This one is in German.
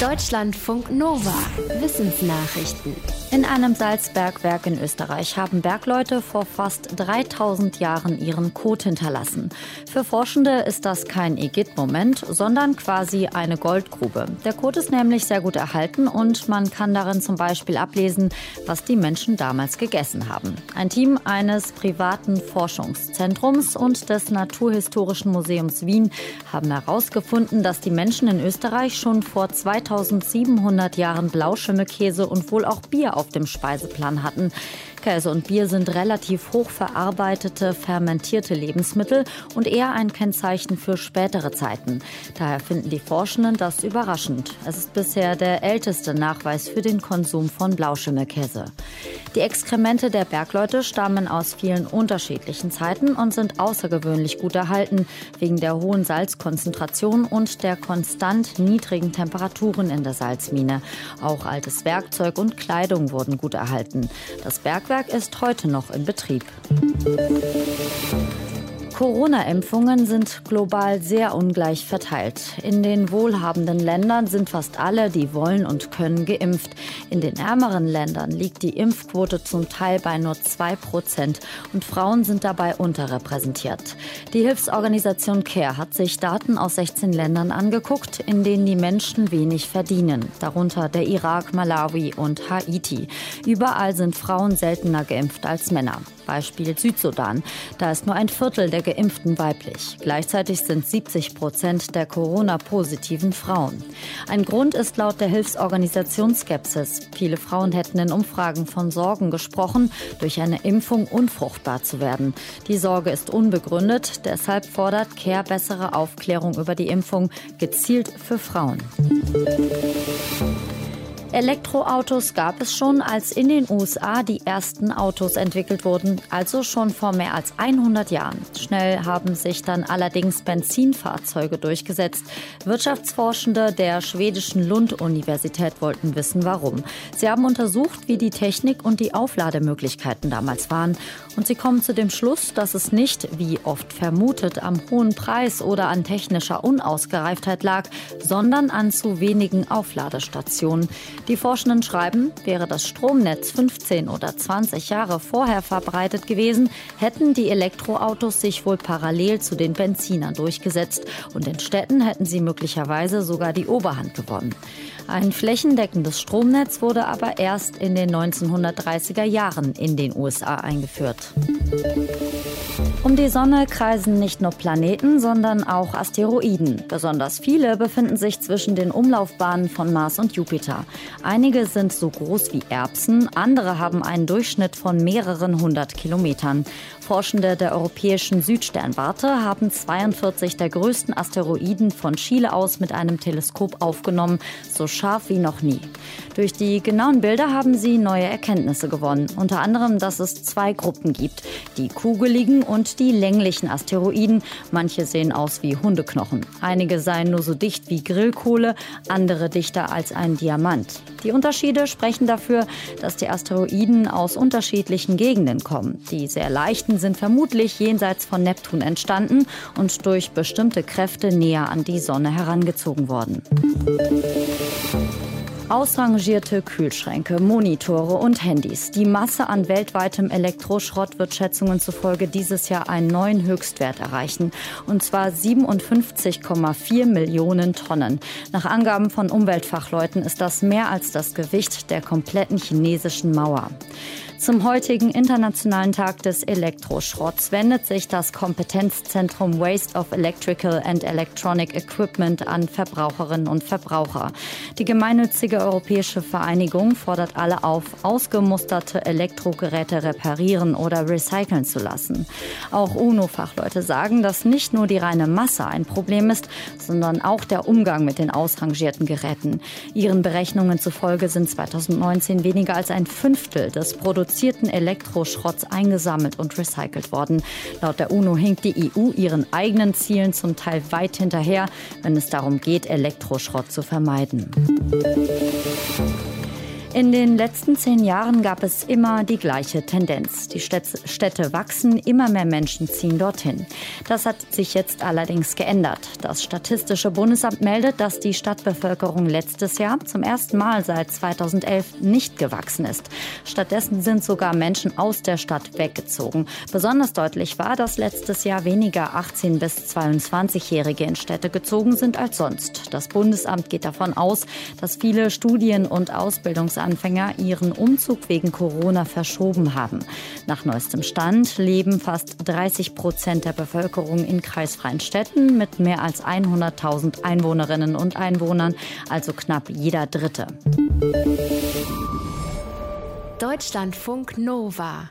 Deutschlandfunk Nova. Wissensnachrichten. In einem Salzbergwerk in Österreich haben Bergleute vor fast 3000 Jahren ihren Kot hinterlassen. Für Forschende ist das kein Igitt-Moment, sondern quasi eine Goldgrube. Der Kot ist nämlich sehr gut erhalten und man kann darin zum Beispiel ablesen, was die Menschen damals gegessen haben. Ein Team eines privaten Forschungszentrums und des Naturhistorischen Museums Wien haben herausgefunden, dass die Menschen in Österreich schon vor 2700 Jahren Blauschimmelkäse und wohl auch Bier auf dem Speiseplan hatten. Käse und Bier sind relativ hoch verarbeitete, fermentierte Lebensmittel und eher ein Kennzeichen für spätere Zeiten. Daher finden die Forschenden das überraschend. Es ist bisher der älteste Nachweis für den Konsum von Blauschimmelkäse. Die Exkremente der Bergleute stammen aus vielen unterschiedlichen Zeiten und sind außergewöhnlich gut erhalten, wegen der hohen Salzkonzentration und der konstant niedrigen Temperaturen in der Salzmine. Auch altes Werkzeug und Kleidung wurden gut erhalten. Das Bergwerk Kraftwerk ist heute noch in Betrieb. Corona-Impfungen sind global sehr ungleich verteilt. In den wohlhabenden Ländern sind fast alle, die wollen und können, geimpft. In den ärmeren Ländern liegt die Impfquote zum Teil bei nur zwei Prozent und Frauen sind dabei unterrepräsentiert. Die Hilfsorganisation CARE hat sich Daten aus 16 Ländern angeguckt, in denen die Menschen wenig verdienen, darunter der Irak, Malawi und Haiti. Überall sind Frauen seltener geimpft als Männer. Beispiel Südsudan. Da ist nur ein Viertel der Geimpften weiblich. Gleichzeitig sind 70 Prozent der Corona-positiven Frauen. Ein Grund ist laut der Hilfsorganisation Skepsis. Viele Frauen hätten in Umfragen von Sorgen gesprochen, durch eine Impfung unfruchtbar zu werden. Die Sorge ist unbegründet. Deshalb fordert CARE bessere Aufklärung über die Impfung, gezielt für Frauen. Elektroautos gab es schon, als in den USA die ersten Autos entwickelt wurden, also schon vor mehr als 100 Jahren. Schnell haben sich dann allerdings Benzinfahrzeuge durchgesetzt. Wirtschaftsforschende der schwedischen Lund-Universität wollten wissen, warum. Sie haben untersucht, wie die Technik und die Auflademöglichkeiten damals waren. Und sie kommen zu dem Schluss, dass es nicht, wie oft vermutet, am hohen Preis oder an technischer Unausgereiftheit lag, sondern an zu wenigen Aufladestationen. Die Forschenden schreiben, wäre das Stromnetz 15 oder 20 Jahre vorher verbreitet gewesen, hätten die Elektroautos sich wohl parallel zu den Benzinern durchgesetzt und in Städten hätten sie möglicherweise sogar die Oberhand gewonnen. Ein flächendeckendes Stromnetz wurde aber erst in den 1930er Jahren in den USA eingeführt. Um die Sonne kreisen nicht nur Planeten, sondern auch Asteroiden. Besonders viele befinden sich zwischen den Umlaufbahnen von Mars und Jupiter. Einige sind so groß wie Erbsen, andere haben einen Durchschnitt von mehreren hundert Kilometern. Forschende der europäischen Südsternwarte haben 42 der größten Asteroiden von Chile aus mit einem Teleskop aufgenommen, so scharf wie noch nie. Durch die genauen Bilder haben sie neue Erkenntnisse gewonnen, unter anderem, dass es zwei Gruppen gibt, die kugeligen und die länglichen Asteroiden. Manche sehen aus wie Hundeknochen. Einige seien nur so dicht wie Grillkohle, andere dichter als ein Diamant. Die Unterschiede sprechen dafür, dass die Asteroiden aus unterschiedlichen Gegenden kommen. Die sehr leichten sind vermutlich jenseits von Neptun entstanden und durch bestimmte Kräfte näher an die Sonne herangezogen worden. Ausrangierte Kühlschränke, Monitore und Handys. Die Masse an weltweitem Elektroschrott wird Schätzungen zufolge dieses Jahr einen neuen Höchstwert erreichen. Und zwar 57,4 Millionen Tonnen. Nach Angaben von Umweltfachleuten ist das mehr als das Gewicht der kompletten chinesischen Mauer. Zum heutigen Internationalen Tag des Elektroschrotts wendet sich das Kompetenzzentrum Waste of Electrical and Electronic Equipment an Verbraucherinnen und Verbraucher. Die gemeinnützige Europäische Vereinigung fordert alle auf, ausgemusterte Elektrogeräte reparieren oder recyceln zu lassen. Auch UNO-Fachleute sagen, dass nicht nur die reine Masse ein Problem ist, sondern auch der Umgang mit den ausrangierten Geräten. Ihren Berechnungen zufolge sind 2019 weniger als ein Fünftel des Produzenten produzierten Elektroschrotts eingesammelt und recycelt worden. Laut der UNO hinkt die EU ihren eigenen Zielen zum Teil weit hinterher, wenn es darum geht, Elektroschrott zu vermeiden. In den letzten zehn Jahren gab es immer die gleiche Tendenz. Die Städte wachsen, immer mehr Menschen ziehen dorthin. Das hat sich jetzt allerdings geändert. Das Statistische Bundesamt meldet, dass die Stadtbevölkerung letztes Jahr zum ersten Mal seit 2011 nicht gewachsen ist. Stattdessen sind sogar Menschen aus der Stadt weggezogen. Besonders deutlich war, dass letztes Jahr weniger 18- bis 22-Jährige in Städte gezogen sind als sonst. Das Bundesamt geht davon aus, dass viele Studien- und Ausbildungsanlagen Berufsanfänger ihren Umzug wegen Corona verschoben haben. Nach neuestem Stand leben fast 30 Prozent der Bevölkerung in kreisfreien Städten mit mehr als 100.000 Einwohnerinnen und Einwohnern, also knapp jeder Dritte. Deutschlandfunk Nova